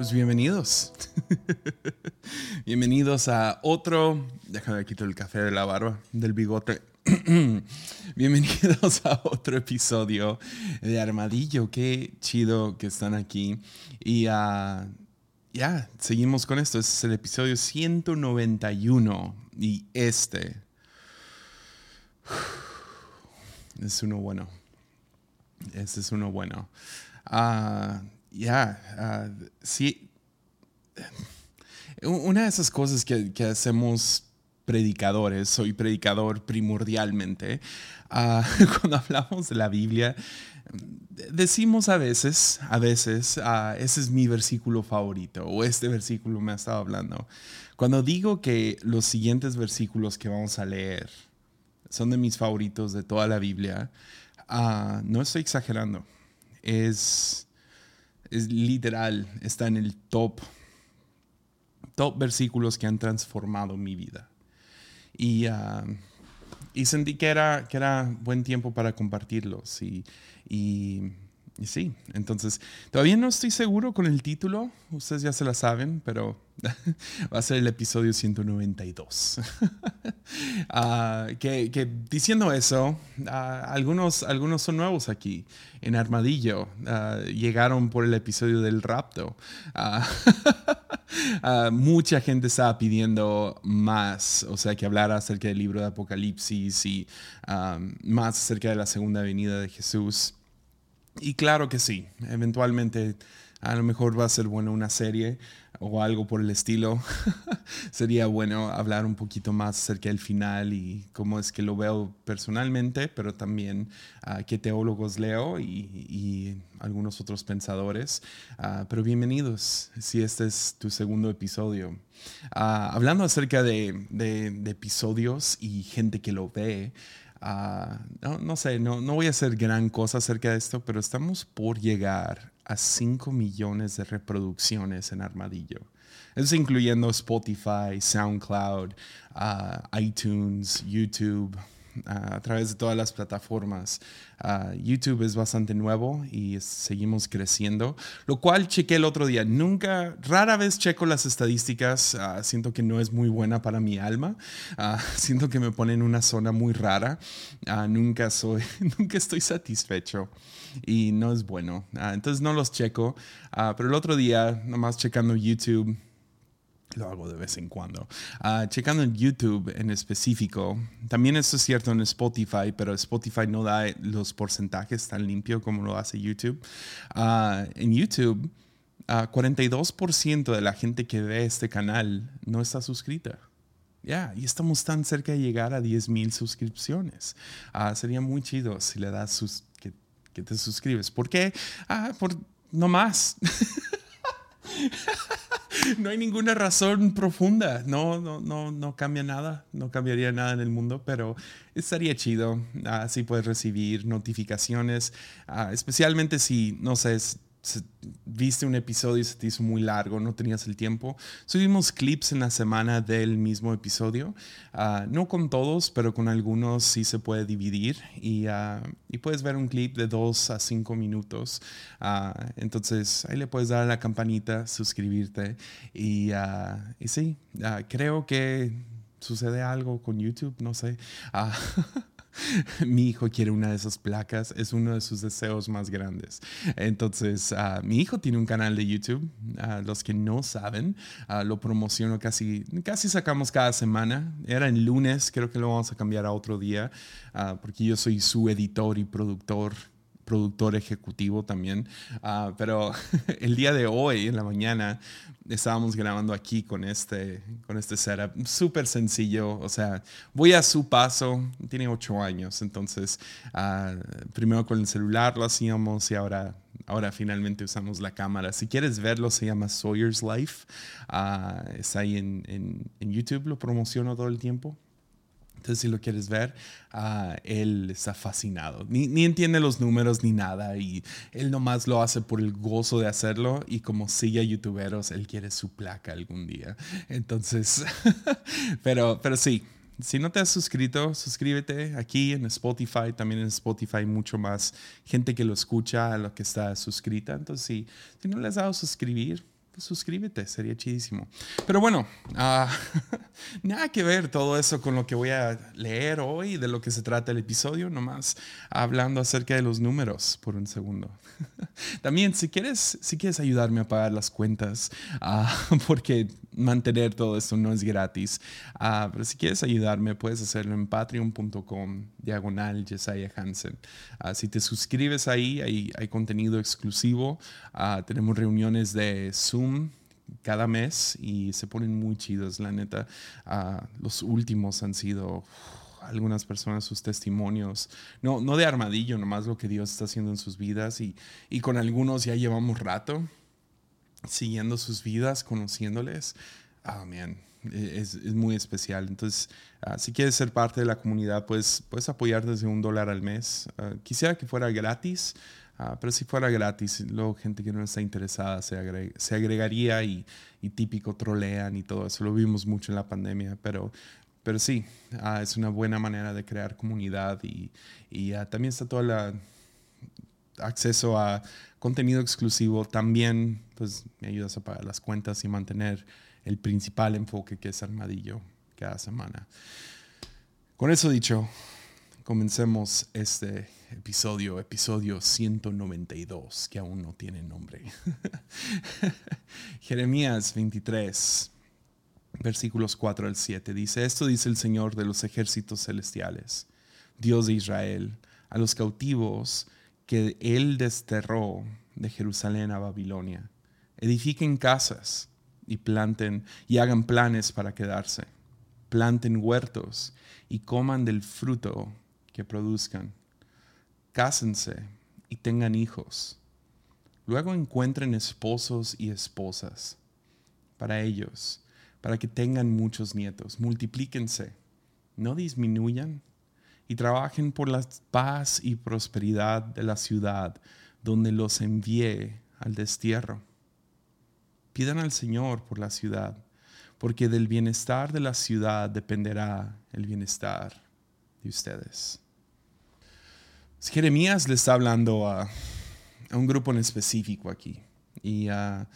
Pues bienvenidos. bienvenidos a otro. Déjame quitar el café de la barba, del bigote. bienvenidos a otro episodio de Armadillo. Qué chido que están aquí. Y uh, ya, seguimos con esto. Este es el episodio 191. Y este es uno bueno. Este es uno bueno. Uh, ya, uh, sí. Una de esas cosas que, que, hacemos predicadores, soy predicador primordialmente, uh, cuando hablamos de la Biblia, decimos a veces, a veces, uh, ese es mi versículo favorito o este versículo me ha estado hablando. Cuando digo que los siguientes versículos que vamos a leer son de mis favoritos de toda la Biblia, uh, no estoy exagerando. Es es literal, está en el top, top versículos que han transformado mi vida. Y, uh, y sentí que era, que era buen tiempo para compartirlos. Y, y, sí, entonces, todavía no estoy seguro con el título, ustedes ya se la saben, pero va a ser el episodio 192. uh, que, que, diciendo eso, uh, algunos, algunos son nuevos aquí en Armadillo. Uh, llegaron por el episodio del rapto. mucha gente estaba pidiendo más, o sea, que hablara acerca del libro de Apocalipsis y más acerca de la segunda venida de Jesús. Y claro que sí, eventualmente a lo mejor va a ser bueno una serie o algo por el estilo. Sería bueno hablar un poquito más acerca del final y cómo es que lo veo personalmente, pero también qué teólogos leo y, algunos otros pensadores. Uh, pero bienvenidos si este es tu segundo episodio. Uh, hablando acerca de, episodios y gente que lo ve. No, sé, no, no voy a hacer gran cosa acerca de esto, pero estamos por llegar a 5 millones de reproducciones en Armadillo. Eso incluyendo Spotify, SoundCloud, uh, iTunes, YouTube, uh, a través de todas las plataformas. Uh, YouTube es bastante nuevo y seguimos creciendo, lo cual chequé el otro día. Nunca, rara vez checo las estadísticas. siento que no es muy buena para mi alma. siento que me pone en una zona muy rara. nunca soy, nunca estoy satisfecho y no es bueno. Uh, entonces no los checo. Uh, pero el otro día, nomás checando YouTube, lo hago de vez en cuando. Uh, checando en YouTube en específico, también eso es cierto en Spotify, pero Spotify no da los porcentajes tan limpio como lo hace YouTube. en YouTube, 42% de la gente que ve este canal no está suscrita. Ya, y estamos tan cerca de llegar a 10.000 suscripciones. sería muy chido si le das que te suscribes. ¿Por qué? Ah, por no más. no hay ninguna razón profunda. No, no, no, no cambia nada. No cambiaría nada en el mundo, pero estaría chido. Así puedes recibir notificaciones, ah, especialmente si, no sé, viste un episodio y se te hizo muy largo, no tenías el tiempo. Subimos clips en la semana del mismo episodio. Uh, no con todos, pero con algunos sí se puede dividir y, uh, y puedes ver un clip de dos a cinco minutos. Uh, entonces ahí le puedes dar a la campanita, suscribirte y, y sí, creo que sucede algo con YouTube, no sé. mi hijo quiere una de esas placas, es uno de sus deseos más grandes. Entonces, uh, mi hijo tiene un canal de YouTube, uh, los que no saben, uh, lo promociono casi, casi sacamos cada semana. Era en lunes, creo que lo vamos a cambiar a otro día, porque yo soy su editor y productor productor ejecutivo también. Uh, pero el día de hoy, en la mañana, estábamos grabando aquí con este, con este setup. Súper sencillo. O sea, voy a su paso. Tiene ocho años. Entonces, uh, primero con el celular lo hacíamos y ahora ahora finalmente usamos la cámara. Si quieres verlo, se llama Sawyer's Life. Uh, está ahí en, en, YouTube, lo promociono todo el tiempo. Entonces, si lo quieres ver, uh, él está fascinado. Ni, ni, entiende los números ni nada. Y él nomás lo hace por el gozo de hacerlo. Y como sigue a youtuberos, él quiere su placa algún día. Entonces, pero, pero sí. Si no te has suscrito, suscríbete aquí en Spotify. También en Spotify mucho más gente que lo escucha a lo que está suscrita. Entonces, si, si no le has dado suscribir, suscríbete, sería chidísimo. Pero bueno, ah, nada que ver todo eso con lo que voy a leer hoy, de lo que se trata el episodio, nomás hablando acerca de los números por un segundo. También, si quieres, si quieres ayudarme a pagar las cuentas, ah, porque mantener todo esto no es gratis, ah, pero si quieres ayudarme, puedes hacerlo en patreon.com, diagonal Jesiah Hansen. si te suscribes ahí, hay, hay contenido exclusivo, tenemos reuniones de Zoom cada mes y se ponen muy chidos, la neta. Ah, los últimos han sido algunas personas sus testimonios, no, no de armadillo, nomás lo que Dios está haciendo en sus vidas y, y con algunos ya llevamos rato siguiendo sus vidas, conociéndoles. Ah, man, es, es, muy especial. Entonces, ah, si quieres ser parte de la comunidad, pues puedes apoyar desde un dólar al mes. Ah, quisiera que fuera gratis, Ah, pero si fuera gratis, luego gente que no está interesada se, agregaría y, típico trolean y todo eso. Lo vimos mucho en la pandemia, pero, pero sí, ah, es una buena manera de crear comunidad y, y ah, también está todo el acceso a contenido exclusivo. También pues, me ayudas a pagar las cuentas y mantener el principal enfoque que es Armadillo cada semana. Con eso dicho, comencemos este episodio, episodio 192, que aún no tiene nombre. Jeremías 23, versículos 4 al 7, dice, esto dice el Señor de los ejércitos celestiales, Dios de Israel, a los cautivos que Él desterró de Jerusalén a Babilonia. Edifiquen casas y planten y hagan planes para quedarse. Planten huertos y coman del fruto que produzcan cásense y tengan hijos. Luego encuentren esposos y esposas para ellos, para que tengan muchos nietos. Multiplíquense, no disminuyan y trabajen por la paz y prosperidad de la ciudad donde los envié al destierro. Pidan al Señor por la ciudad, porque del bienestar de la ciudad dependerá el bienestar de ustedes. Jeremías le está hablando a, un grupo en específico aquí. Y ah,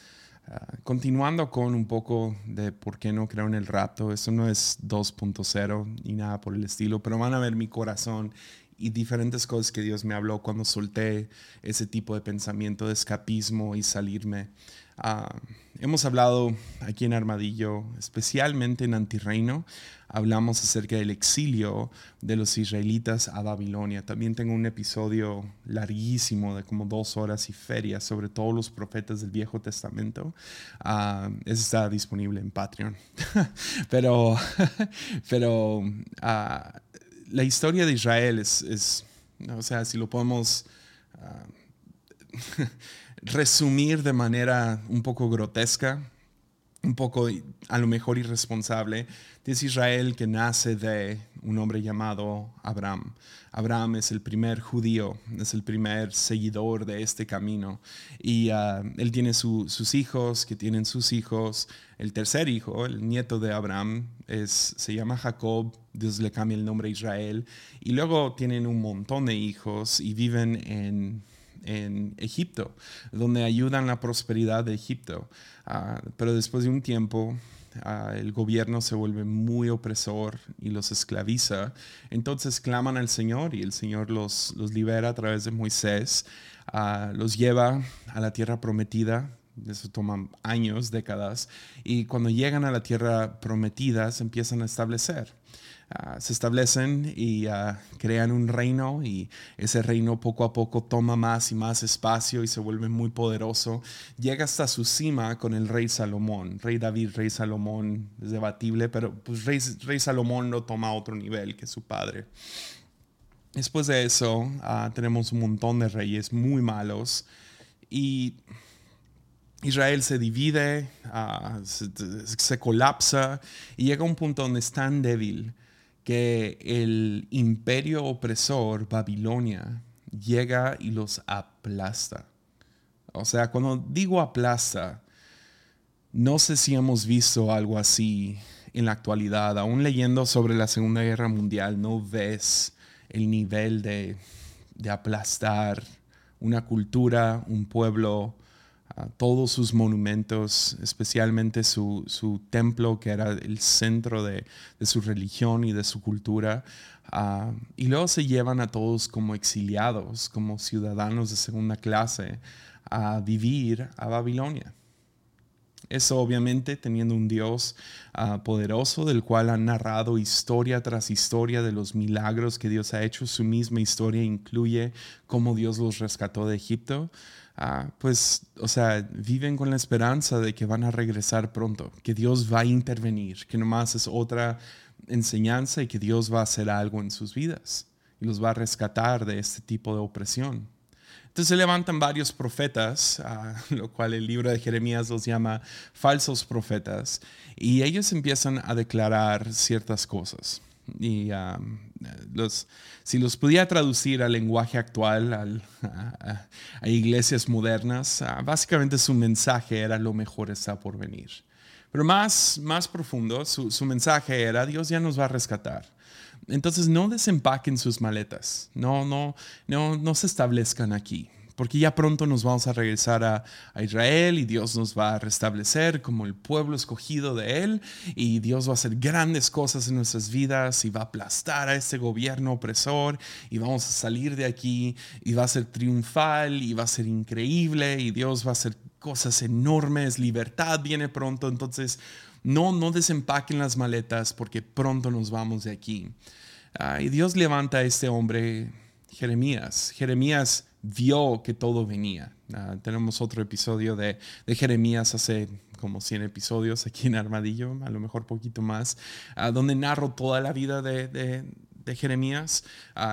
ah, continuando con un poco de por qué no creo en el rapto, eso no es 2.0 ni nada por el estilo, pero van a ver mi corazón y diferentes cosas que Dios me habló cuando solté ese tipo de pensamiento de escapismo y salirme. Ah, hemos hablado aquí en Armadillo, especialmente en Antirreino, hablamos acerca del exilio de los israelitas a Babilonia. También tengo un episodio larguísimo de como dos horas y ferias sobre todos los profetas del Viejo Testamento. Uh, está disponible en Patreon. pero pero ah, la historia de Israel es, o sea, si lo podemos resumir de manera un poco grotesca, un poco a lo mejor irresponsable, es Israel que nace de un hombre llamado Abraham. Abraham es el primer judío, es el primer seguidor de este camino. Y ah, él tiene sus hijos, que tienen sus hijos. El tercer hijo, el nieto de Abraham, es, se llama Jacob. Dios le cambia el nombre a Israel. Y luego tienen un montón de hijos y viven en en Egipto, donde ayudan la prosperidad de Egipto. Ah, pero después de un tiempo, ah, el gobierno se vuelve muy opresor y los esclaviza. Entonces claman al Señor y el Señor los, los libera a través de Moisés, ah, los lleva a la tierra prometida. Eso toma años, décadas. Y cuando llegan a la tierra prometida, se empiezan a establecer. Ah, se establecen y ah, crean un reino y ese reino poco a poco toma más y más espacio y se vuelve muy poderoso. Llega hasta su cima con el rey Salomón. Rey David, rey Salomón, es debatible, pero pues rey, rey Salomón lo toma a otro nivel que su padre. Después de eso ah, tenemos un montón de reyes muy malos y Israel se divide, se, se, colapsa y llega a un punto donde es tan débil que el imperio opresor Babilonia llega y los aplasta. O sea, cuando digo aplasta, no sé si hemos visto algo así en la actualidad. Aún leyendo sobre la Segunda Guerra Mundial, no ves el nivel de, aplastar una cultura, un pueblo, todos sus monumentos, especialmente su, templo, que era el centro de, su religión y de su cultura. Ah, y luego se llevan a todos como exiliados, como ciudadanos de segunda clase, a vivir a Babilonia. Eso obviamente teniendo un Dios ah, poderoso del cual han narrado historia tras historia de los milagros que Dios ha hecho. Su misma historia incluye cómo Dios los rescató de Egipto. Ah, pues, o sea, viven con la esperanza de que van a regresar pronto, que Dios va a intervenir, que nomás es otra enseñanza y que Dios va a hacer algo en sus vidas y los va a rescatar de este tipo de opresión. Entonces se levantan varios profetas, lo cual el libro de Jeremías los llama falsos profetas, y ellos empiezan a declarar ciertas cosas. Y los, si los pudiera traducir al lenguaje actual, a, iglesias modernas, ah, básicamente su mensaje era lo mejor está por venir. Pero más, más profundo, su, su mensaje era, Dios ya nos va a rescatar. Entonces no desempaquen sus maletas, no, no, no, no se establezcan aquí, porque ya pronto nos vamos a regresar a, Israel y Dios nos va a restablecer como el pueblo escogido de Él y Dios va a hacer grandes cosas en nuestras vidas y va a aplastar a ese gobierno opresor y vamos a salir de aquí y va a ser triunfal y va a ser increíble y Dios va a hacer cosas enormes, libertad viene pronto, entonces no, no desempaquen las maletas porque pronto nos vamos de aquí. Ah, y Dios levanta a este hombre, Jeremías. Jeremías vio que todo venía. Ah, tenemos otro episodio de, Jeremías hace como 100 episodios aquí en Armadillo, a lo mejor poquito más, ah, donde narro toda la vida de, Jeremías.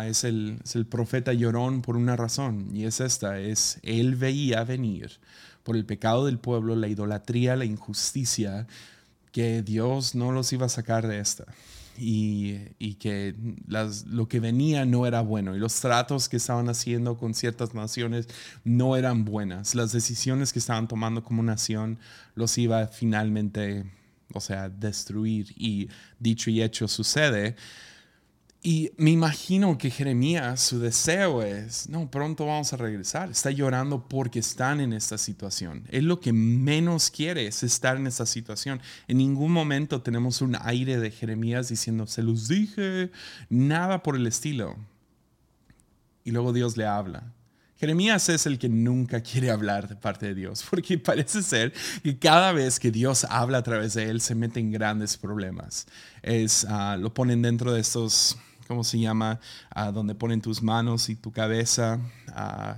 es, el, es el profeta llorón por una razón, y es esta, es él veía venir por el pecado del pueblo, la idolatría, la injusticia, que Dios no los iba a sacar de esta y, que las, lo que venía no era bueno y los tratos que estaban haciendo con ciertas naciones no eran buenas. Las decisiones que estaban tomando como nación los iba finalmente, o sea, destruir y dicho y hecho sucede. Y me imagino que Jeremías, su deseo es, no, pronto vamos a regresar. Está llorando porque están en esta situación. Él lo que menos quiere es estar en esta situación. En ningún momento tenemos un aire de Jeremías diciendo, se los dije, nada por el estilo. Y luego Dios le habla. Jeremías es el que nunca quiere hablar de parte de Dios, porque parece ser que cada vez que Dios habla a través de él se mete en grandes problemas. Es, ah, lo ponen dentro de estos ¿cómo se llama? Ah, donde ponen tus manos y tu cabeza, ah,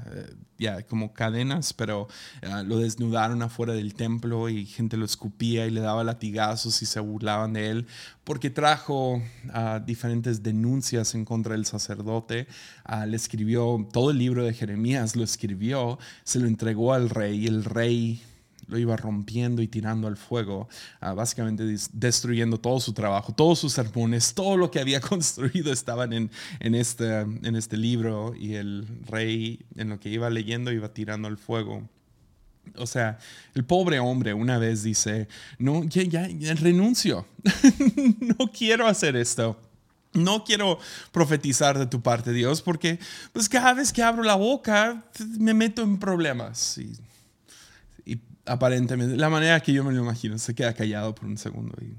ya como cadenas, pero ah, lo desnudaron afuera del templo y gente lo escupía y le daba latigazos y se burlaban de él, porque trajo diferentes denuncias en contra del sacerdote. le escribió todo el libro de Jeremías, lo escribió, se lo entregó al rey y el rey lo iba rompiendo y tirando al fuego, ah, básicamente destruyendo todo su trabajo, todos sus sermones, todo lo que había construido estaban en, en, este, en este libro y el rey en lo que iba leyendo iba tirando al fuego. O sea, el pobre hombre una vez dice, no, ya, ya, renuncio, no quiero hacer esto. No quiero profetizar de tu parte, Dios, porque pues cada vez que abro la boca me meto en problemas. Y aparentemente, la manera que yo me lo imagino, se queda callado por un segundo y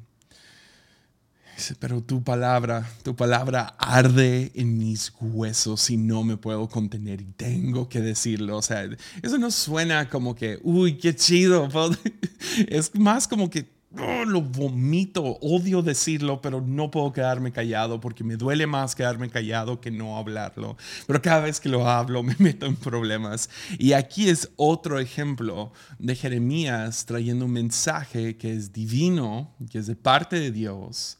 pero tu palabra, tu palabra arde en mis huesos y no me puedo contener y tengo que decirlo. O sea, eso no suena como que, uy, qué chido. Es más como que Oh, lo vomito, odio decirlo, pero no puedo quedarme callado porque me duele más quedarme callado que no hablarlo. Pero cada vez que lo hablo me meto en problemas. Y aquí es otro ejemplo de Jeremías trayendo un mensaje que es divino, que es de parte de Dios,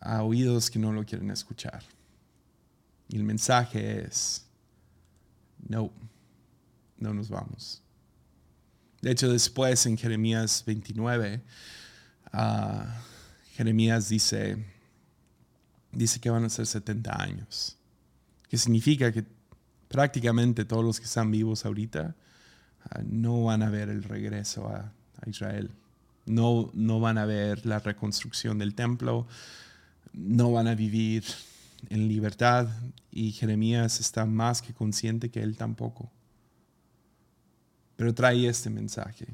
a oídos que no lo quieren escuchar. Y el mensaje es, no, no nos vamos. De hecho, después en Jeremías 29, Jeremías dice, dice que van a ser 70 años, que significa que prácticamente todos los que están vivos ahorita ah, no van a ver el regreso a, Israel, no, no van a ver la reconstrucción del templo, no van a vivir en libertad y Jeremías está más que consciente que él tampoco. Pero trae este mensaje.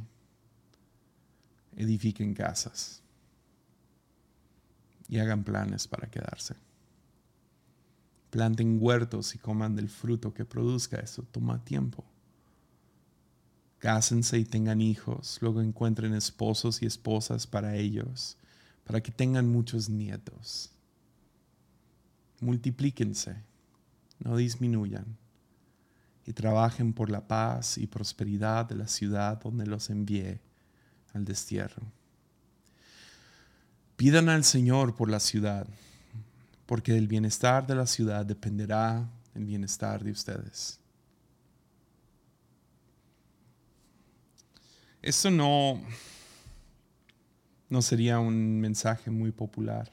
Edifiquen casas y hagan planes para quedarse. Planten huertos y coman del fruto que produzca. Eso toma tiempo. Cásense y tengan hijos, luego encuentren esposos y esposas para ellos, para que tengan muchos nietos. Multiplíquense, no disminuyan, y trabajen por la paz y prosperidad de la ciudad donde los envié al destierro. Pidan al Señor por la ciudad, porque del bienestar de la ciudad dependerá el bienestar de ustedes. Eso no, no sería un mensaje muy popular.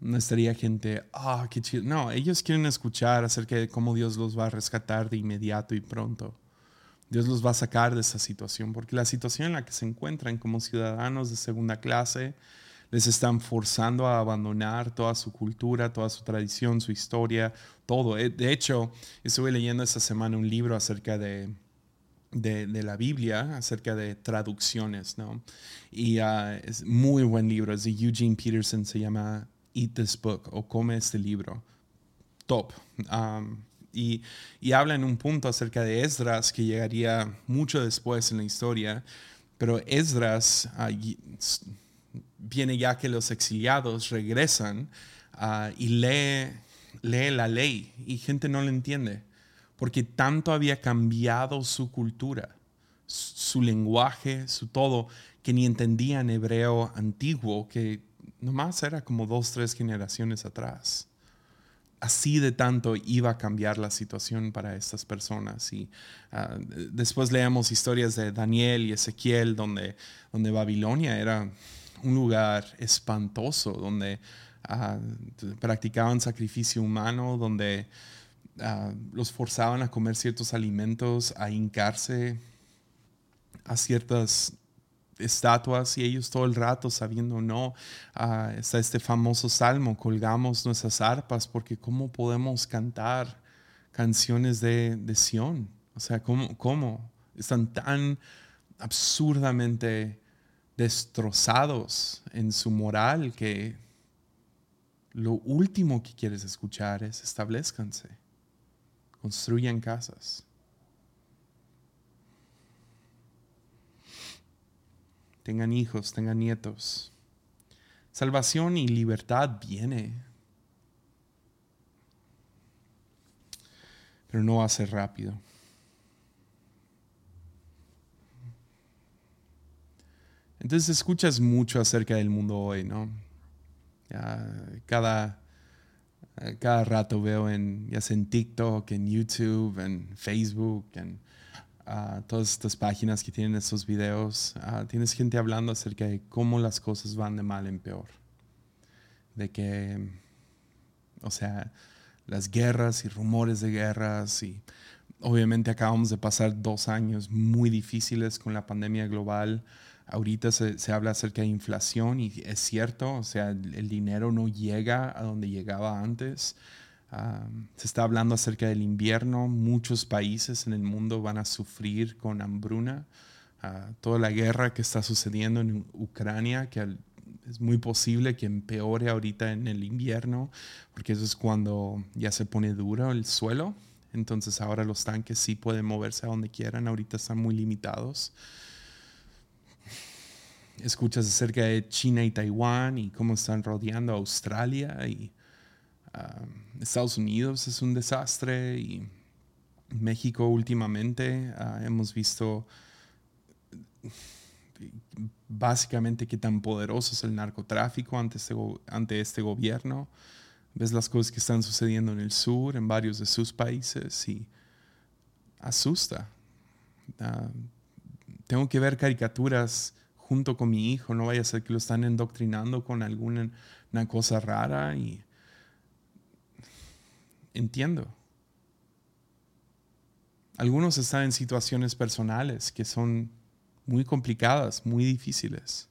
No estaría gente, ah, qué chido. No, ellos quieren escuchar acerca de cómo Dios los va a rescatar de inmediato y pronto. Dios los va a sacar de esa situación, porque la situación en la que se encuentran como ciudadanos de segunda clase les están forzando a abandonar toda su cultura, toda su tradición, su historia, todo. Eh, de hecho, estuve leyendo esta semana un libro acerca de, de, la Biblia, acerca de traducciones, ¿no? Y uh, es muy buen libro, es de Eugene Peterson, se llama Eat This Book o Come este libro. Top. Um, y, habla en un punto acerca de Esdras que llegaría mucho después en la historia, pero Esdras viene ya que los exiliados regresan ah, y lee, lee la ley y gente no lo entiende, porque tanto había cambiado su cultura, su lenguaje, su todo, que ni entendían hebreo antiguo, que nomás era como dos, tres generaciones atrás así de tanto iba a cambiar la situación para estas personas. Y ah, después leemos historias de Daniel y Ezequiel, donde, donde Babilonia era un lugar espantoso, donde ah, practicaban sacrificio humano, donde ah, los forzaban a comer ciertos alimentos, a hincarse a ciertas estatuas y ellos todo el rato sabiendo, no, ah, está este famoso salmo, colgamos nuestras arpas porque ¿cómo podemos cantar canciones de, de Sión? O sea, ¿cómo, ¿cómo? Están tan absurdamente destrozados en su moral que lo último que quieres escuchar es establezcanse, construyan casas. Tengan hijos, tengan nietos. Salvación y libertad viene, pero no va a ser rápido. Entonces escuchas mucho acerca del mundo hoy, ¿no? cada, cada rato veo en, ya sea en TikTok, en YouTube, en Facebook, en todas estas páginas que tienen estos videos, tienes gente hablando acerca de cómo las cosas van de mal en peor. De que, o sea, las guerras y rumores de guerras y obviamente acabamos de pasar dos años muy difíciles con la pandemia global. Ahorita se, se, habla acerca de inflación y es cierto, o sea, el dinero no llega a donde llegaba antes se está hablando acerca del invierno. Muchos países en el mundo van a sufrir con hambruna. Ah, toda la guerra que está sucediendo en Ucrania, que es muy posible que empeore ahorita en el invierno, porque eso es cuando ya se pone duro el suelo. Entonces ahora los tanques sí pueden moverse a donde quieran, ahorita están muy limitados. Escuchas acerca de China y Taiwán y cómo están rodeando a Australia y Estados Unidos es un desastre y México últimamente ah, hemos visto básicamente qué tan poderoso es el narcotráfico ante este, ante este gobierno. Ves las cosas que están sucediendo en el sur, en varios de sus países y asusta. Ah, tengo que ver caricaturas junto con mi hijo, no vaya a ser que lo están endoctrinando con alguna una cosa rara y entiendo. Algunos están en situaciones personales que son muy complicadas, muy difíciles.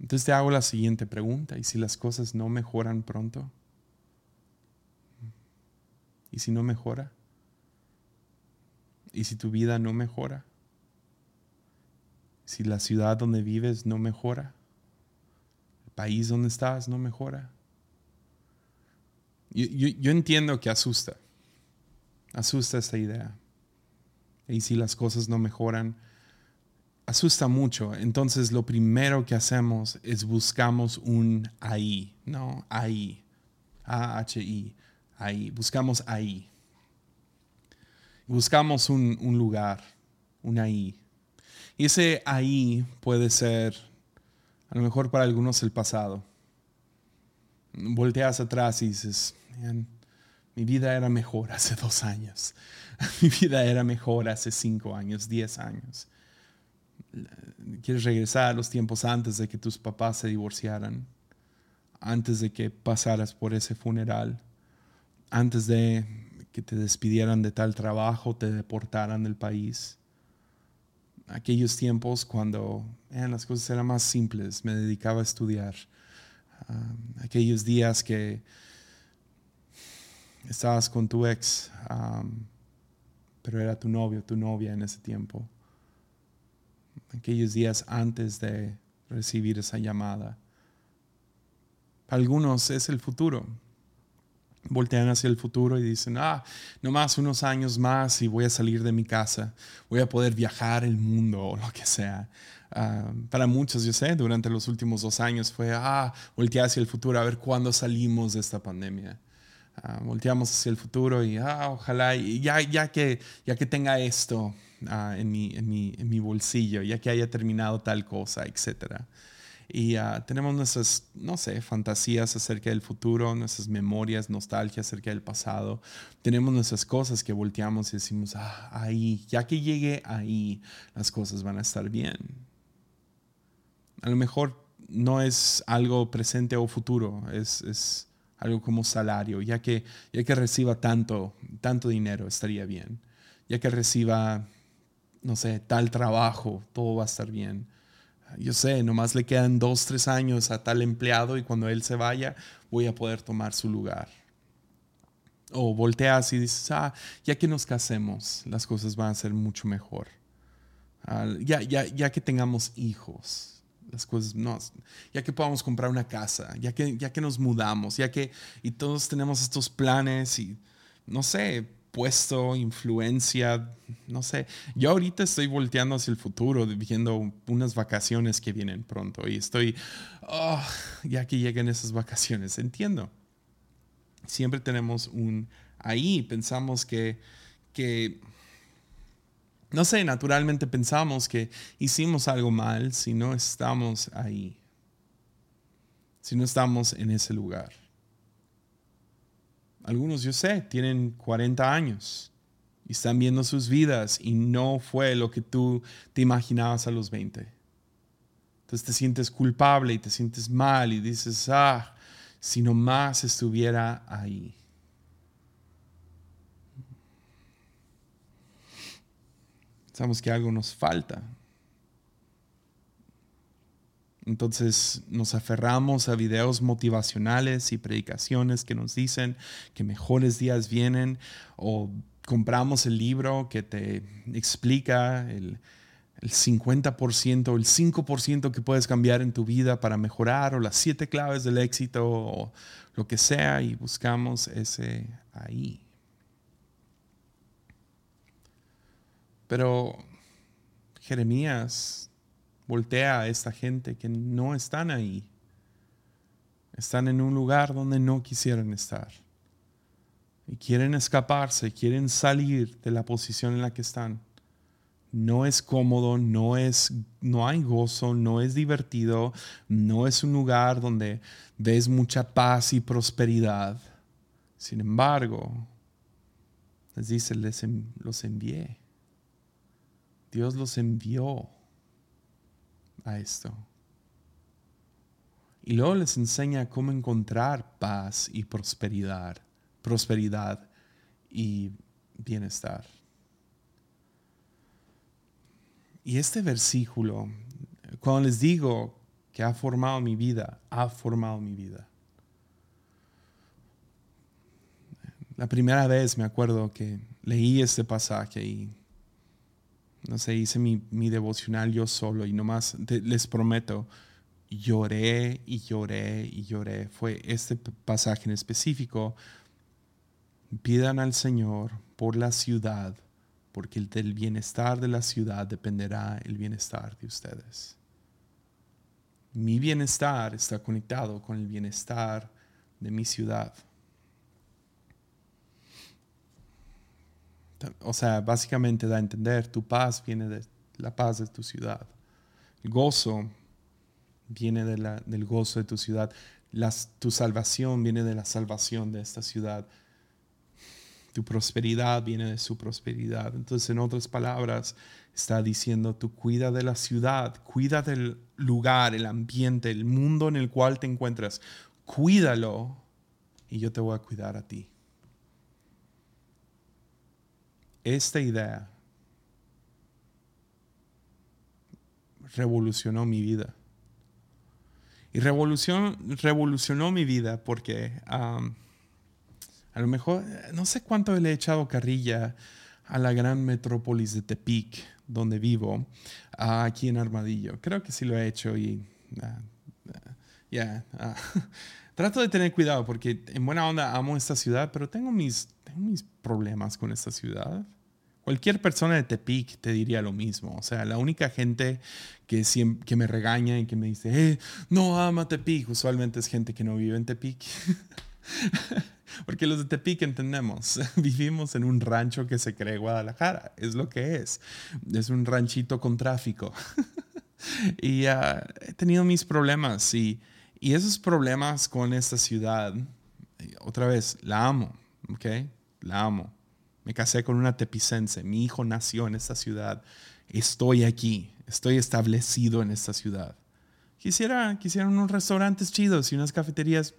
Entonces te hago la siguiente pregunta, ¿y si las cosas no mejoran pronto? ¿Y si no mejora? ¿Y si tu vida no mejora? Si la ciudad donde vives no mejora, el país donde estás no mejora. Yo, yo entiendo que asusta, asusta esta idea. Y si las cosas no mejoran, asusta mucho. Entonces lo primero que hacemos es buscamos un ahí, ¿no? Ahí. A-H-I. Ahí. Buscamos ahí. Buscamos un, un lugar, un ahí. Y ese ahí puede ser, a lo mejor para algunos, el pasado. Volteas atrás y dices, mi vida era mejor hace dos años. mi vida era mejor hace cinco años, diez años quieres regresar a los tiempos antes de que tus papás se divorciaran, antes de que pasaras por ese funeral, antes de que te despidieran de tal trabajo, te deportaran del país. Aquellos tiempos cuando las cosas eran más simples, me dedicaba a estudiar. Ah, aquellos días que estabas con tu ex, pero era tu novio, tu novia en ese tiempo aquellos días antes de recibir esa llamada. Para algunos es el futuro. Voltean hacia el futuro y dicen, ah, no más unos años más y voy a salir de mi casa, voy a poder viajar el mundo o lo que sea. Ah, para muchos, yo sé, durante los últimos dos años fue, ah, voltear hacia el futuro a ver cuándo salimos de esta pandemia. Ah, volteamos hacia el futuro y, ah, ojalá, y ya, ya, que, ya que tenga esto, Ah, en, mi, en, mi, en, mi, bolsillo, ya que haya terminado tal cosa, etc. Y tenemos nuestras, no sé, fantasías acerca del futuro, nuestras memorias, nostalgia acerca del pasado. Tenemos nuestras cosas que volteamos y decimos, ah, ahí, ya que llegue ahí, las cosas van a estar bien. A lo mejor no es algo presente o futuro, es, es algo como salario, ya que, ya que reciba tanto, tanto dinero, estaría bien. Ya que reciba no sé, tal trabajo, todo va a estar bien. Yo sé, nomás le quedan dos, tres años a tal empleado y cuando él se vaya voy a poder tomar su lugar. O volteas y dices, ah, ya que nos casemos, las cosas van a ser mucho mejor. Ah, ya, ya, ya que tengamos hijos, las cosas, no, ya que podamos comprar una casa, ya que, ya que nos mudamos, ya que, y todos tenemos estos planes y, no sé, puesto, influencia, no sé. Yo ahorita estoy volteando hacia el futuro, viendo unas vacaciones que vienen pronto y estoy, oh, ya que lleguen esas vacaciones, entiendo. Siempre tenemos un ahí, pensamos que, que, no sé, naturalmente pensamos que hicimos algo mal si no estamos ahí, si no estamos en ese lugar. Algunos, yo sé, tienen 40 años y están viendo sus vidas y no fue lo que tú te imaginabas a los 20. Entonces te sientes culpable y te sientes mal y dices, ah, si nomás estuviera ahí. Sabemos que algo nos falta. Entonces nos aferramos a videos motivacionales y predicaciones que nos dicen que mejores días vienen o compramos el libro que te explica el, el 50% o el 5% que puedes cambiar en tu vida para mejorar o las siete claves del éxito o lo que sea y buscamos ese ahí. Pero Jeremías Voltea a esta gente que no están ahí. Están en un lugar donde no quisieran estar. Y quieren escaparse, quieren salir de la posición en la que están. No es cómodo, no, es, no hay gozo, no es divertido, no es un lugar donde ves mucha paz y prosperidad. Sin embargo, les dice, les, los envié. Dios los envió a esto. Y luego les enseña cómo encontrar paz y prosperidad, prosperidad y bienestar. Y este versículo, cuando les digo que ha formado mi vida, ha formado mi vida. La primera vez me acuerdo que leí este pasaje y no sé, hice mi, devocional yo solo y nomás les prometo, lloré y lloré y lloré. Fue este pasaje en específico. Pidan al Señor por la ciudad, porque del bienestar de la ciudad dependerá el bienestar de ustedes. Mi bienestar está conectado con el bienestar de mi ciudad. O sea, básicamente da a entender, tu paz viene de la paz de tu ciudad. El gozo viene de la, del gozo de tu ciudad. tu salvación viene de la salvación de esta ciudad. Tu prosperidad viene de su prosperidad. Entonces, en otras palabras, está diciendo, tú cuida de la ciudad, cuida del lugar, el ambiente, el mundo en el cual te encuentras. Cuídalo y yo te voy a cuidar a ti. Esta idea revolucionó mi vida. Y revolucionó mi vida porque a lo mejor, no sé cuánto le he echado carrilla a la gran metrópolis de Tepic, donde vivo, aquí en Armadillo. Creo que sí lo he hecho y ah, ah, ya. Ah, trato de tener cuidado porque en buena onda amo esta ciudad, pero tengo mis, tengo mis problemas con esta ciudad. Cualquier persona de Tepic te diría lo mismo. O sea, la única gente que, me regaña y que me dice, eh, no ama Tepic, usualmente es gente que no vive en Tepic. Porque los de Tepic entendemos, vivimos en un rancho que se cree Guadalajara, es lo que es. Es un ranchito con tráfico. y uh, he tenido mis problemas y, y esos problemas con esta ciudad, otra vez, la amo, ¿ok? La amo me casé con una tepicense. Mi hijo nació en esta ciudad. Estoy aquí. Estoy establecido en esta ciudad. Quisiera, quisiera unos restaurantes chidos y unas cafeterías,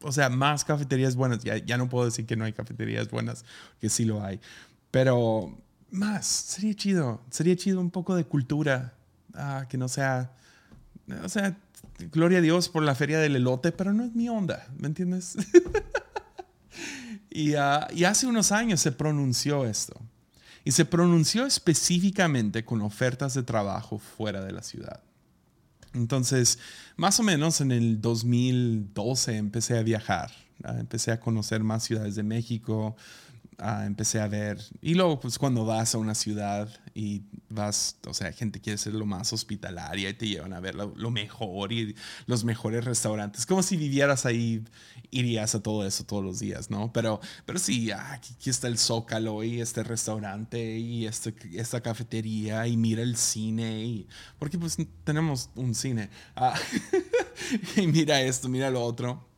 o sea, más cafeterías buenas. Ya, ya no puedo decir que no hay cafeterías buenas, que sí lo hay. Pero más, sería chido. Sería chido un poco de cultura, ah, que no sea, o sea, gloria a Dios por la feria del elote, pero no es mi onda, ¿me entiendes? Ah, y, hace unos años se pronunció esto. Y se pronunció específicamente con ofertas de trabajo fuera de la ciudad. Entonces, más o menos en el 2012 empecé a viajar. Empecé a conocer más ciudades de México, Ah, empecé a ver. Y luego, pues cuando vas a una ciudad y vas, o sea, gente quiere ser lo más hospitalaria y te llevan a ver lo, mejor y los mejores restaurantes. Como si vivieras ahí, irías a todo eso todos los días, ¿no? Pero, pero sí, ah, aquí, está el Zócalo y este restaurante y este, esta cafetería y mira el cine. Y, porque pues tenemos un cine. Ah, y mira esto, mira lo otro.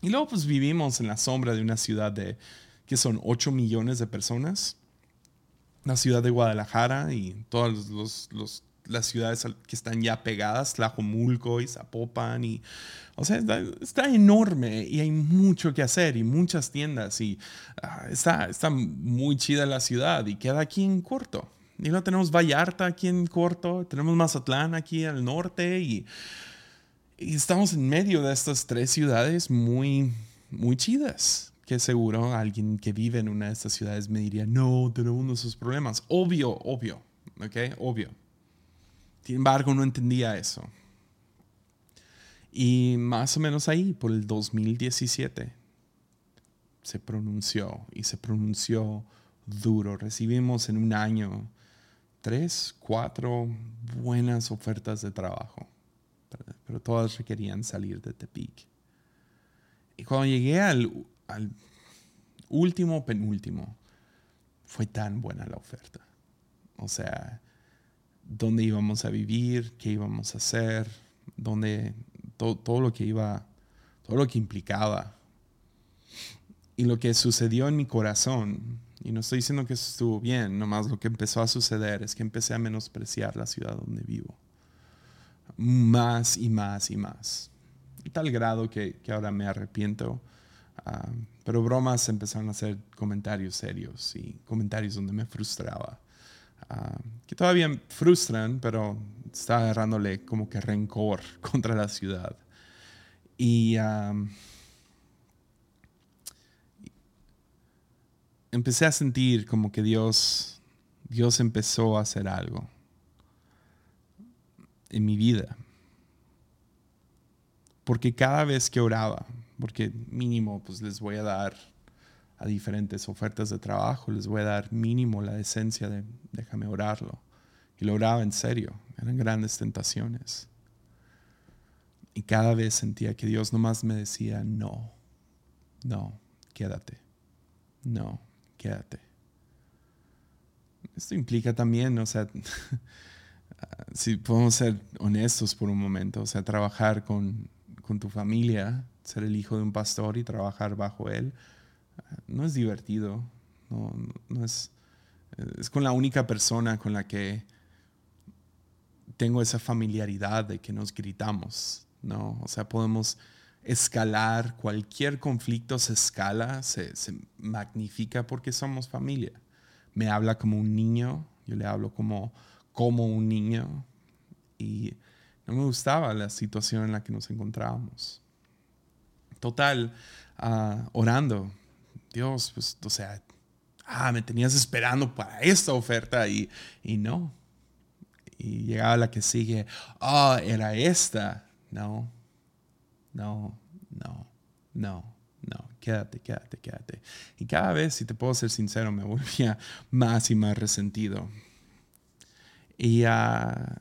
Y luego pues vivimos en la sombra de una ciudad de que son 8 millones de personas. La ciudad de Guadalajara y todas las ciudades que están ya pegadas, Tlajomulco y Zapopan. Y, o sea, está, enorme y hay mucho que hacer y muchas tiendas. Y ah, está, está muy chida la ciudad y queda aquí en corto. Y luego tenemos Vallarta aquí en corto, tenemos Mazatlán aquí al norte y, y estamos en medio de estas tres ciudades muy, muy chidas que seguro alguien que vive en una de estas ciudades me diría, no, tenemos esos problemas. Obvio, obvio, ¿ok? Obvio. Sin embargo, no entendía eso. Y más o menos ahí, por el 2017, se pronunció y se pronunció duro. Recibimos en un año tres, cuatro buenas ofertas de trabajo, pero todas requerían salir de Tepic. Y cuando llegué al al último, penúltimo, fue tan buena la oferta. O sea, dónde íbamos a vivir, qué íbamos a hacer, dónde, todo, todo lo que iba, todo lo que implicaba. Y lo que sucedió en mi corazón, y no estoy diciendo que eso estuvo bien, nomás lo que empezó a suceder es que empecé a menospreciar la ciudad donde vivo. Más y más y más. Y tal grado que, que ahora me arrepiento Ah, pero bromas empezaron a hacer comentarios serios y comentarios donde me frustraba. Ah, que todavía frustran, pero estaba agarrándole como que rencor contra la ciudad. Y empecé a sentir como que Dios Dios empezó a hacer algo en mi vida. Porque cada vez que oraba, porque mínimo pues les voy a dar a diferentes ofertas de trabajo, les voy a dar mínimo la esencia de déjame orarlo. Y lo oraba en serio, eran grandes tentaciones. Y cada vez sentía que Dios nomás me decía, no, no, quédate, no, quédate. Esto implica también, o sea, si podemos ser honestos por un momento, o sea, trabajar con, con tu familia, ser el hijo de un pastor y trabajar bajo él, no es divertido, no, no es, es con la única persona con la que tengo esa familiaridad de que nos gritamos, ¿no? O sea, podemos escalar, cualquier conflicto se escala, se, se, magnifica porque somos familia. Me habla como un niño, yo le hablo como, como un niño y no me gustaba la situación en la que nos encontrábamos. Total, uh, orando, Dios, pues, o sea, ah, me tenías esperando para esta oferta y, y no. Y llegaba la que sigue, ah, era esta. No, no, no, no, no, quédate, quédate, quédate. Y cada vez, si te puedo ser sincero, me volvía más y más resentido. Y uh,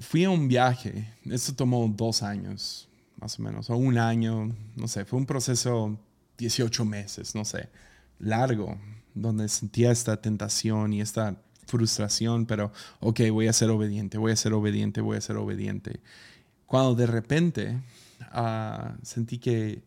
fui a un viaje, esto tomó dos años, más o menos, o un año, no sé, fue un proceso 18 meses, no sé, largo, donde sentía esta tentación y esta frustración, pero ok, voy a ser obediente, voy a ser obediente, voy a ser obediente. Cuando de repente uh, sentí que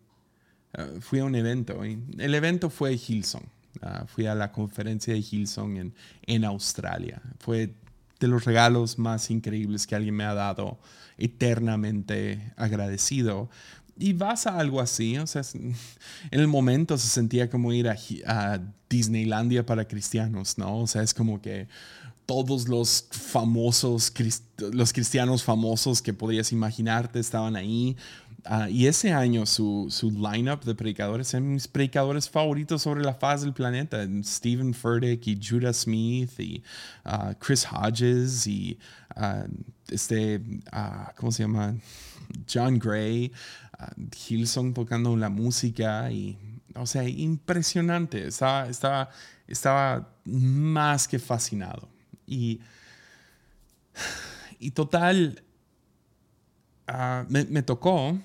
uh, fui a un evento, y el evento fue Hilson, uh, fui a la conferencia de Hilson en, en Australia, fue de los regalos más increíbles que alguien me ha dado, eternamente agradecido, y vas a algo así, o sea, en el momento se sentía como ir a, Disneylandia para cristianos, ¿no? O sea, es como que todos los famosos, los cristianos famosos que podías imaginarte estaban ahí. Uh, y ese año su, su lineup de predicadores eran mis predicadores favoritos sobre la faz del planeta. Stephen Furtick y Judah Smith y uh, Chris Hodges y uh, este, ¿cómo se llama? John Gray. Hilson tocando la música y, o sea, impresionante. Estaba, estaba, estaba más que fascinado. Y, y total, uh, me, tocó, uh,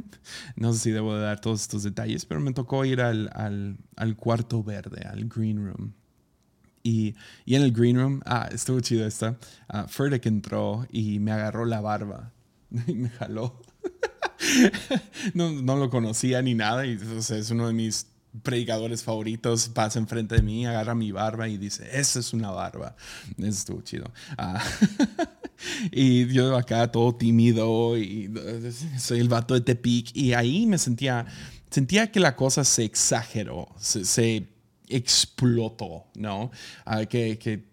no sé si debo de dar todos estos detalles, pero me tocó ir al, al, cuarto verde, al green room. Y, y, en el green room, ah, estuvo chido esta. Uh, Furtick entró y me agarró la barba y me jaló. no, no, lo conocía ni nada y es uno de mis predicadores favoritos, pasa enfrente de mí, agarra mi barba y dice, esa es una barba. Estuvo chido. Y yo acá todo tímido y soy el vato de Tepic y ahí me sentía, sentía que la cosa se exageró, se, se explotó, ¿no? Ah, que, que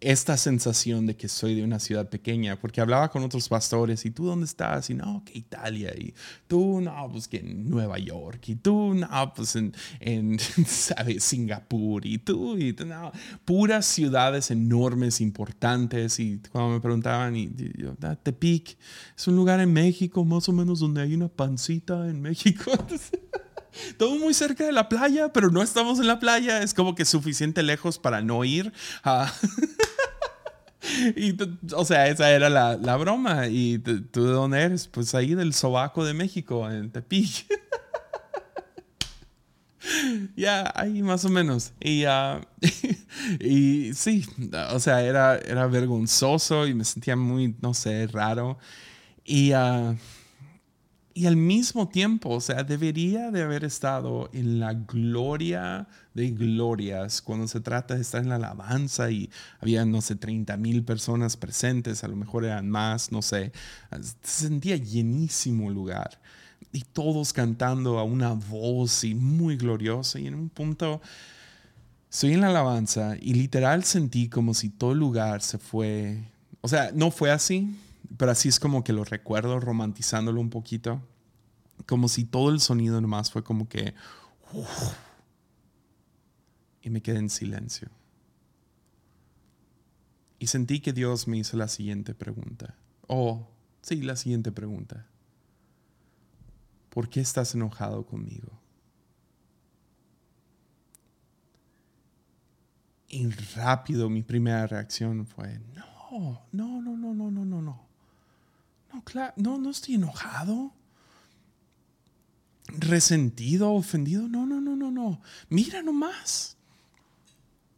esta sensación de que soy de una ciudad pequeña, porque hablaba con otros pastores y tú dónde estás y no, que Italia y tú no, pues que en Nueva York y tú no, pues en, en ¿sabes? Singapur y tú y no, puras ciudades enormes, importantes y cuando me preguntaban y, yo, ah, Tepic es un lugar en México más o menos donde hay una pancita en México. todo muy cerca de la playa, pero no estamos en la playa. Es como que suficiente lejos para no ir. y, o sea, esa era la, la broma. ¿Y tú de dónde eres? Pues ahí del Sobaco de México, en Tepic. Ya, ahí más o menos. Y, uh, y sí, o sea, era, era vergonzoso y me sentía muy, no sé, raro. Y uh, y al mismo tiempo, o sea, debería de haber estado en la gloria de glorias cuando se trata de estar en la alabanza y había, no sé, 30 mil personas presentes, a lo mejor eran más, no sé. Se sentía llenísimo el lugar y todos cantando a una voz y muy gloriosa y en un punto estoy en la alabanza y literal sentí como si todo el lugar se fue, o sea, no fue así, pero así es como que lo recuerdo romantizándolo un poquito. Como si todo el sonido nomás fue como que... Y me quedé en silencio. Y sentí que Dios me hizo la siguiente pregunta. Oh, sí, la siguiente pregunta. ¿Por qué estás enojado conmigo? Y rápido mi primera reacción fue, no, no, no, no, no, no, no, no. Claro, no, no estoy enojado. Resentido, ofendido. No, no, no, no, no. Mira nomás.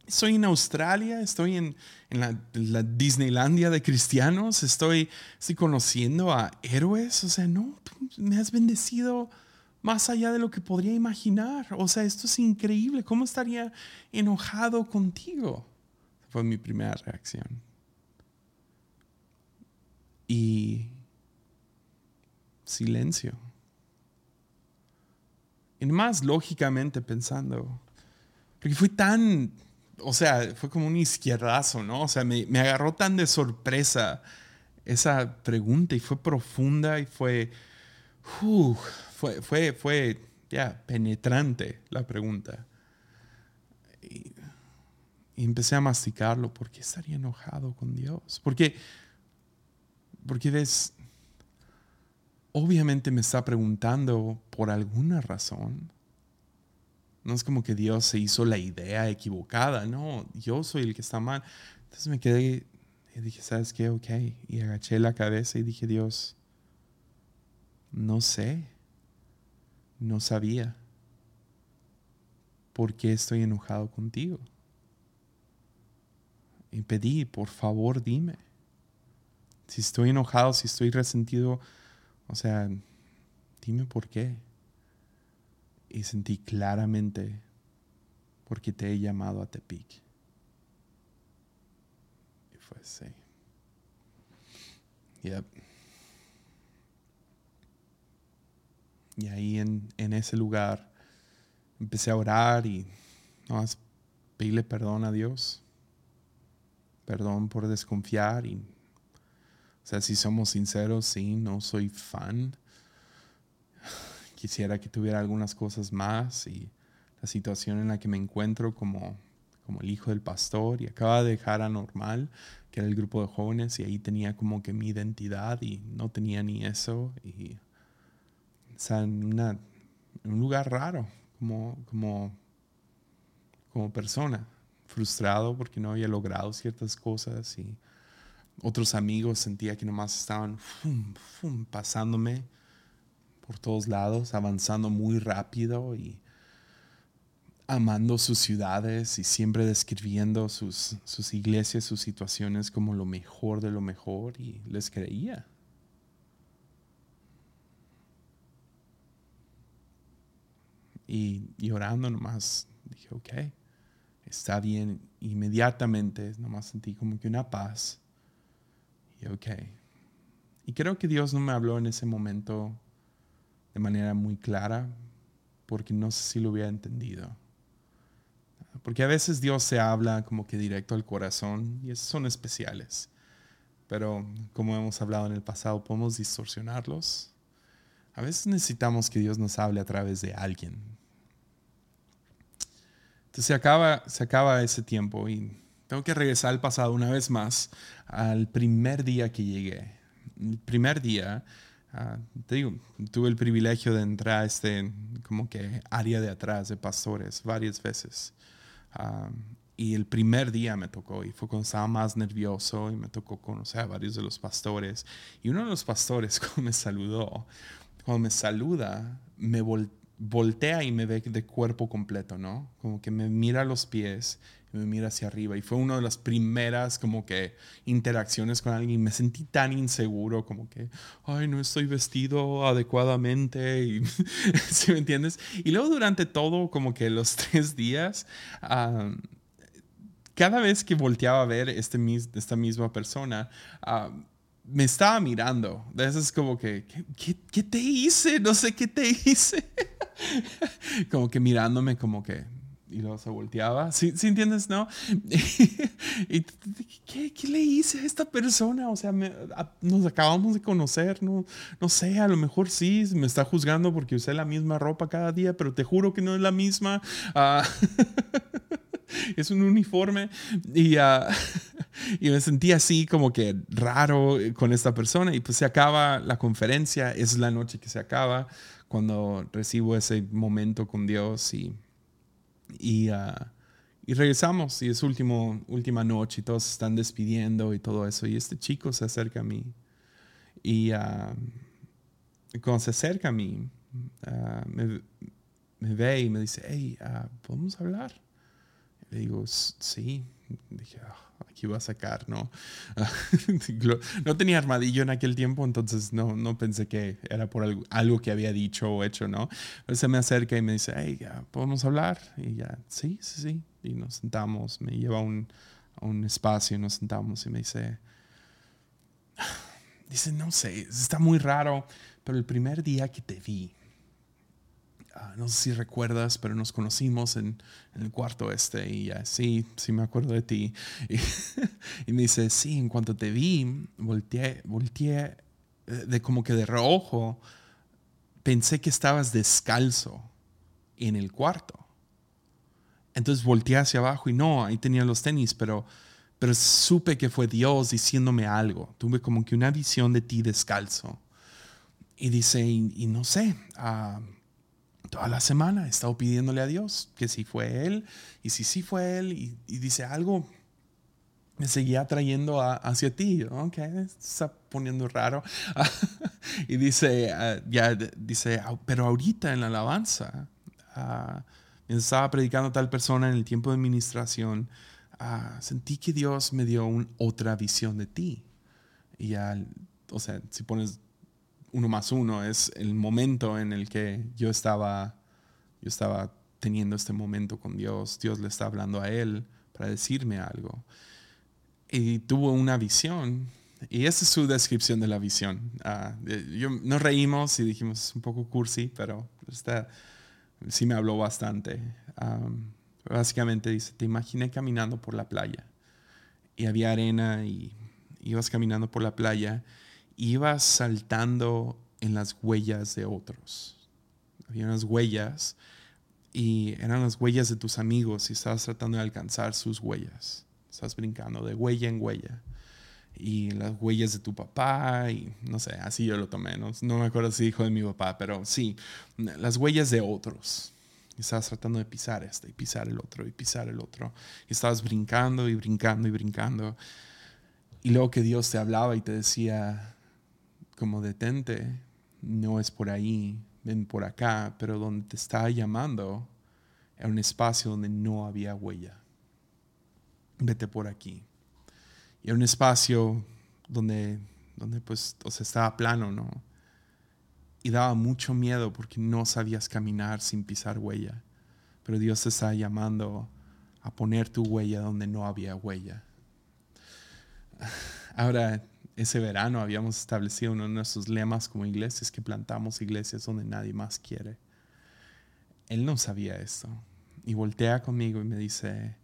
Estoy en Australia, estoy en, la, Disneylandia de cristianos, estoy, estoy conociendo a héroes. O sea, no, me has bendecido más allá de lo que podría imaginar. O sea, esto es increíble. ¿Cómo estaría enojado contigo? Fue mi primera reacción. Y silencio. Y más lógicamente pensando, porque fue tan, o sea, fue como un izquierdazo, ¿no? O sea, me, agarró tan de sorpresa esa pregunta y fue profunda y fue, fue, fue, fue ya penetrante la pregunta. Y, empecé a masticarlo. ¿Por qué estaría enojado con Dios? Porque, porque ves, obviamente me está preguntando por alguna razón. No es como que Dios se hizo la idea equivocada, no, yo soy el que está mal. Entonces me quedé y dije, ¿sabes qué? Ok. Y agaché la cabeza y dije, Dios, no sé, no sabía por qué estoy enojado contigo. Y pedí, por favor, dime. Si estoy enojado, si estoy resentido, o sea, dime por qué. Y sentí claramente porque te he llamado a Tepic. Y fue así. Y ahí en, en, ese lugar empecé a orar y no, pedirle perdón a Dios. Perdón por desconfiar y o sea, si somos sinceros, sí, no soy fan. Quisiera que tuviera algunas cosas más y la situación en la que me encuentro como, como el hijo del pastor y acaba de dejar a Normal, que era el grupo de jóvenes, y ahí tenía como que mi identidad y no tenía ni eso. Y, o sea, en, en un lugar raro, como, como, como persona, frustrado porque no había logrado ciertas cosas y otros amigos sentía que nomás estaban pasándome por todos lados, avanzando muy rápido y amando sus ciudades y siempre describiendo sus, sus iglesias, sus situaciones como lo mejor de lo mejor y les creía. Y, y orando nomás dije, ok, está bien. Inmediatamente nomás sentí como que una paz y ok. Y creo que Dios no me habló en ese momento de manera muy clara, porque no sé si lo hubiera entendido. Porque a veces Dios se habla como que directo al corazón y esos son especiales. Pero como hemos hablado en el pasado, podemos distorsionarlos. A veces necesitamos que Dios nos hable a través de alguien. Entonces se acaba, se acaba ese tiempo y tengo que regresar al pasado una vez más, al primer día que llegué. El primer día, ah, te digo, tuve el privilegio de entrar a este como que área de atrás de pastores varias veces. Ah, y el primer día me tocó, y fue cuando estaba más nervioso, y me tocó conocer a varios de los pastores. Y uno de los pastores, cuando me saludó, cuando me saluda, me voltea y me ve de cuerpo completo, ¿no? Como que me mira los pies me mira hacia arriba. Y fue una de las primeras como que interacciones con alguien. Me sentí tan inseguro, como que, ay, no estoy vestido adecuadamente. Y, ¿Sí me entiendes? Y luego durante todo, como que los tres días, cada vez que volteaba a ver este, esta misma persona, me estaba mirando. De eso es como que, ¿qué, ¿qué, te hice? No sé qué te hice. como que mirándome como que, y luego se volteaba. ¿Sí, entiendes, no? y, ¿qué, ¿qué, le hice a esta persona? O sea, nos acabamos de conocer, no, no sé, a lo mejor sí, me está juzgando porque usé la misma ropa cada día, pero te juro que no es la misma. Ah, es un uniforme y, ah, y me sentí así como que raro con esta persona y pues se acaba la conferencia, es la noche que se acaba cuando recibo ese momento con Dios y, y, ah, y regresamos y es último, última noche y todos están despidiendo y todo eso y este chico se acerca a mí y uh, cuando se acerca a mí me, me, ve y me dice, hey, ¿podemos hablar? Le digo, sí. Dije, ah, aquí voy a sacar, ¿no? no tenía armadillo en aquel tiempo, entonces no, no pensé que era por algo, que había dicho o hecho, ¿no? Pero se me acerca y me dice, hey, ¿podemos hablar? Y ya, sí, sí, sí. Y nos sentamos, me lleva a un, a un espacio y nos sentamos y me dice, dice, no sé, está muy raro, pero el primer día que te vi, Ah, no sé si recuerdas, pero nos conocimos en, el cuarto este y ya, sí, sí me acuerdo de ti. Y, me dice, sí, en cuanto te vi, volteé, volteé eh, de como que de reojo, pensé que estabas descalzo en el cuarto. Entonces volteé hacia abajo y no, ahí tenía los tenis, pero, pero supe que fue Dios diciéndome algo. Tuve como que una visión de ti descalzo. Y dice, y, no sé, uh, toda la semana he estado pidiéndole a Dios que si fue Él y si sí fue Él y, dice algo, me seguía trayendo hacia ti. Ok, está poniendo raro. y dice, ah, ya dice, pero ahorita en la alabanza, uh, estaba predicando a tal persona en el tiempo de administración, ah, sentí que Dios me dio otra visión de ti. Y ya, o sea, si pones uno más uno, es el momento en el que yo estaba, yo estaba teniendo este momento con Dios, Dios le está hablando a él para decirme algo. Y tuvo una visión, y esa es su descripción de la visión. Ah, yo, nos reímos y dijimos, un poco cursi, pero está, sí me habló bastante. básicamente dice, te imaginé caminando por la playa y había arena y ibas caminando por la playa ibas saltando en las huellas de otros. Había unas huellas y eran las huellas de tus amigos y estabas tratando de alcanzar sus huellas. Estás brincando de huella en huella. Y las huellas de tu papá, y no sé, así yo lo tomé. No, no me acuerdo si dijo de mi papá, pero sí, las huellas de otros. Y estabas tratando de pisar este, y pisar el otro, y pisar el otro. Y estabas brincando y brincando y brincando. Y luego que Dios te hablaba y te decía, como detente, no es por ahí, ven por acá, pero donde te está llamando era un espacio donde no había huella. Vete por aquí. Y era un espacio donde, donde pues, o sea, estaba plano, ¿no? Y daba mucho miedo porque no sabías caminar sin pisar huella. Pero Dios te está llamando a poner tu huella donde no había huella. Ahora, ese verano habíamos establecido uno de nuestros lemas como iglesias que plantamos iglesias donde nadie más quiere. Él no sabía esto y voltea conmigo y me dice,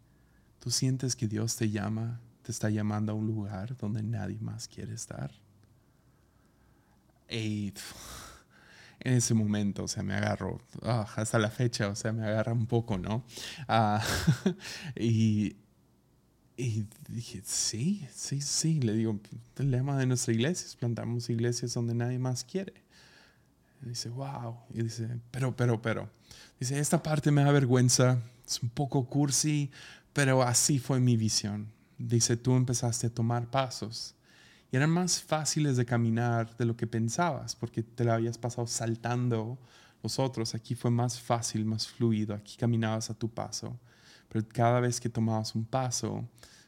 ¿tú sientes que Dios te llama, te está llamando a un lugar donde nadie más quiere estar? Y en ese momento, o sea, me agarro, ah, hasta la fecha, o sea, me agarra un poco, ¿no? Ah, y y dije, sí, sí, sí. Le digo, el lema de nuestra iglesia es plantamos iglesias donde nadie más quiere. Dice, wow. Y dice, pero, pero, pero. Dice, esta parte me da vergüenza, es un poco cursi, pero así fue mi visión. Dice, tú empezaste a tomar pasos y eran más fáciles de caminar de lo que pensabas, porque te la habías pasado saltando los otros. Aquí fue más fácil, más fluido. Aquí caminabas a tu paso. Pero cada vez que tomabas un paso,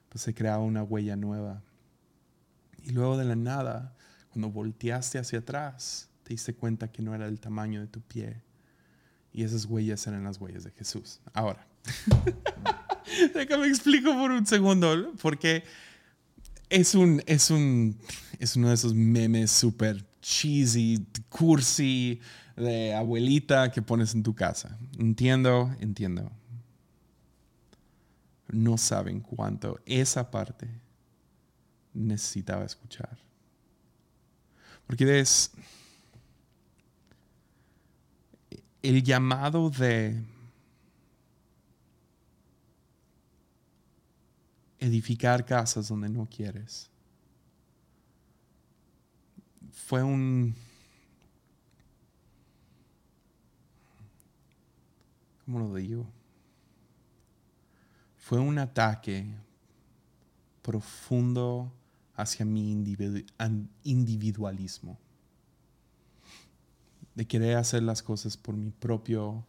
pues se creaba una huella nueva. Y luego de la nada, cuando volteaste hacia atrás, te diste cuenta que no era el tamaño de tu pie. Y esas huellas eran las huellas de Jesús. Ahora, déjame explico por un segundo, porque es un, es un, es uno de esos memes súper cheesy, cursi, de abuelita que pones en tu casa. Entiendo, entiendo no saben cuánto esa parte necesitaba escuchar. Porque es el llamado de edificar casas donde no quieres. Fue un... ¿Cómo lo digo? Fue un ataque profundo hacia mi individualismo. De querer hacer las cosas por mi propio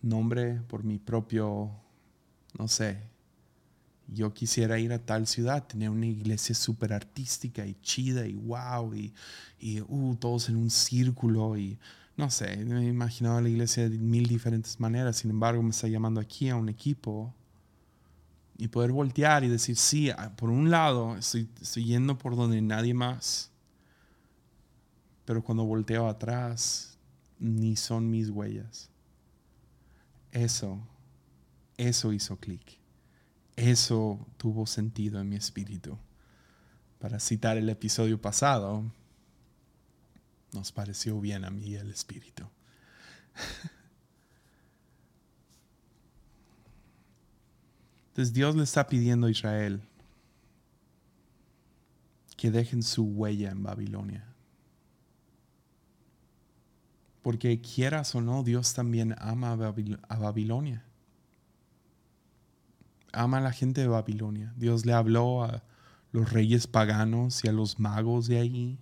nombre, por mi propio, no sé, yo quisiera ir a tal ciudad, tener una iglesia súper artística y chida y wow, y, y uh, todos en un círculo y no sé, me imaginaba la iglesia de mil diferentes maneras, sin embargo me está llamando aquí a un equipo y poder voltear y decir, sí, ah, por un lado estoy, estoy yendo por donde nadie más, pero cuando volteo atrás, ni son mis huellas. Eso, eso hizo clic. Eso tuvo sentido en mi espíritu. Para citar el episodio pasado, nos pareció bien a mí el espíritu. Entonces Dios le está pidiendo a Israel que dejen su huella en Babilonia. Porque quieras o no, Dios también ama a Babilonia. Ama a la gente de Babilonia. Dios le habló a los reyes paganos y a los magos de allí.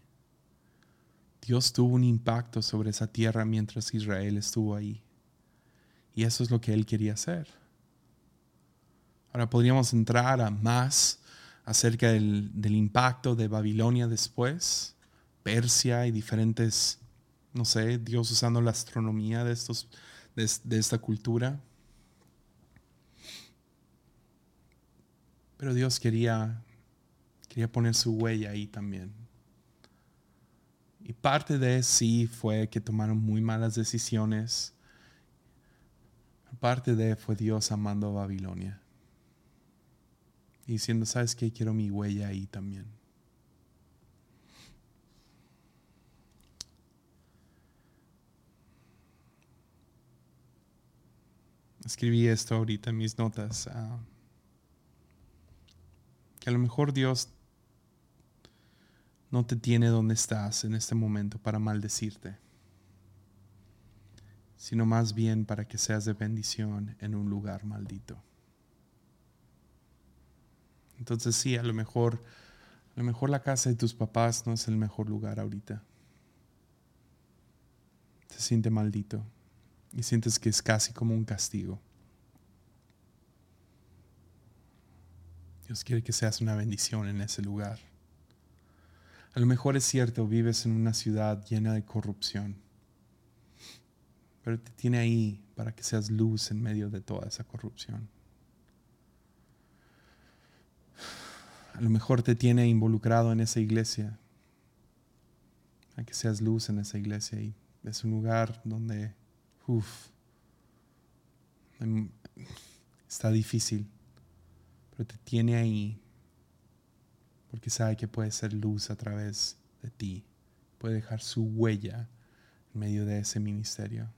Dios tuvo un impacto sobre esa tierra mientras Israel estuvo ahí. Y eso es lo que él quería hacer. Ahora podríamos entrar a más acerca del, impacto de Babilonia después, Persia y diferentes, no sé, Dios usando la astronomía de, estos, de, esta cultura. Pero Dios quería, quería poner su huella ahí también. Y parte de sí fue que tomaron muy malas decisiones. Parte de fue Dios amando a Babilonia y diciendo, ¿sabes qué? Quiero mi huella ahí también. Escribí esto ahorita en mis notas. Ah, que a lo mejor Dios no te tiene donde estás en este momento para maldecirte, sino más bien para que seas de bendición en un lugar maldito. Entonces sí, a lo mejor, a lo mejor la casa de tus papás no es el mejor lugar ahorita. Se siente maldito y sientes que es casi como un castigo. Dios quiere que seas una bendición en ese lugar. A lo mejor es cierto, vives en una ciudad llena de corrupción, pero te tiene ahí para que seas luz en medio de toda esa corrupción. A lo mejor te tiene involucrado en esa iglesia, a que seas luz en esa iglesia y es un lugar donde, uff, em, está difícil, pero te tiene ahí porque sabe que puede ser luz a través de ti, puede dejar su huella en medio de ese ministerio,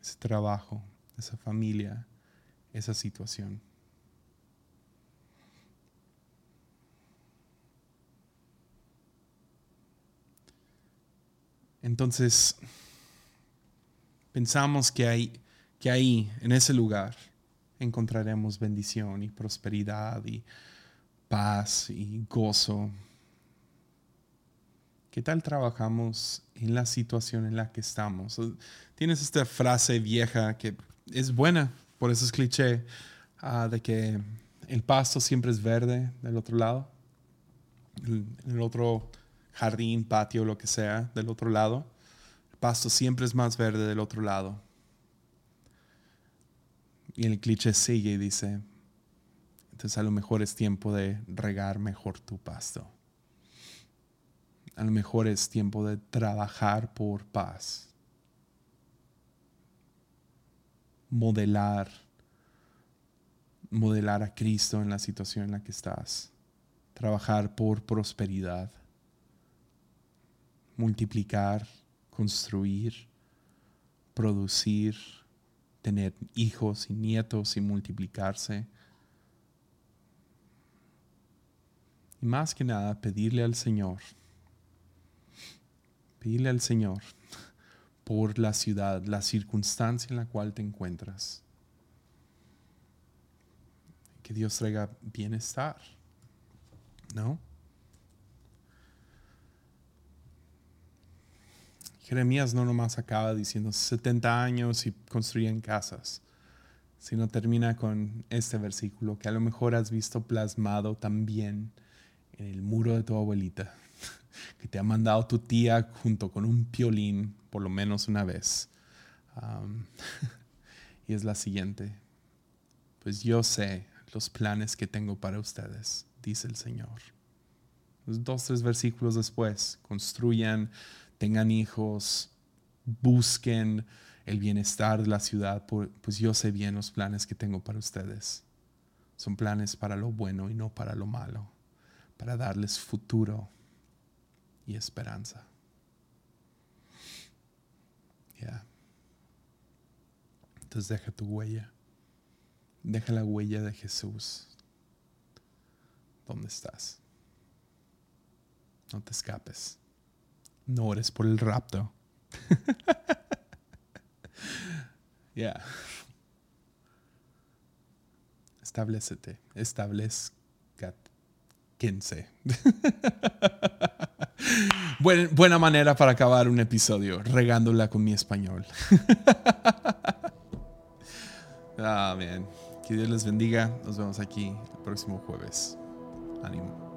ese trabajo, esa familia, esa situación. Entonces, pensamos que, hay, que ahí, en ese lugar, encontraremos bendición y prosperidad y paz y gozo. ¿Qué tal trabajamos en la situación en la que estamos? Tienes esta frase vieja que es buena, por eso es cliché, ah, de que el pasto siempre es verde del otro lado. el otro jardín, patio, lo que sea, del otro lado. El pasto siempre es más verde del otro lado. Y el cliché sigue y dice, entonces a lo mejor es tiempo de regar mejor tu pasto. A lo mejor es tiempo de trabajar por paz. Modelar, modelar a Cristo en la situación en la que estás. Trabajar por prosperidad multiplicar, construir, producir, tener hijos y nietos y multiplicarse. Y más que nada, pedirle al Señor, pedirle al Señor por la ciudad, la circunstancia en la cual te encuentras. Que Dios traiga bienestar, ¿no? Jeremías no nomás acaba diciendo 70 años y construyen casas, sino termina con este versículo que a lo mejor has visto plasmado también en el muro de tu abuelita, que te ha mandado tu tía junto con un piolín por lo menos una vez. y es la siguiente, pues yo sé los planes que tengo para ustedes, dice el Señor. dos, tres versículos después, construyan tengan hijos, busquen el bienestar de la ciudad, pues yo sé bien los planes que tengo para ustedes. Son planes para lo bueno y no para lo malo, para darles futuro y esperanza. Ya. Entonces deja tu huella. Deja la huella de Jesús. ¿Dónde estás? No te escapes. No ores por el rapto. Ya. Establecete. Establezcanse. buena manera para acabar un episodio, regándola con mi español. Amén. Que Dios les bendiga. Nos vemos aquí el próximo jueves. Ánimo.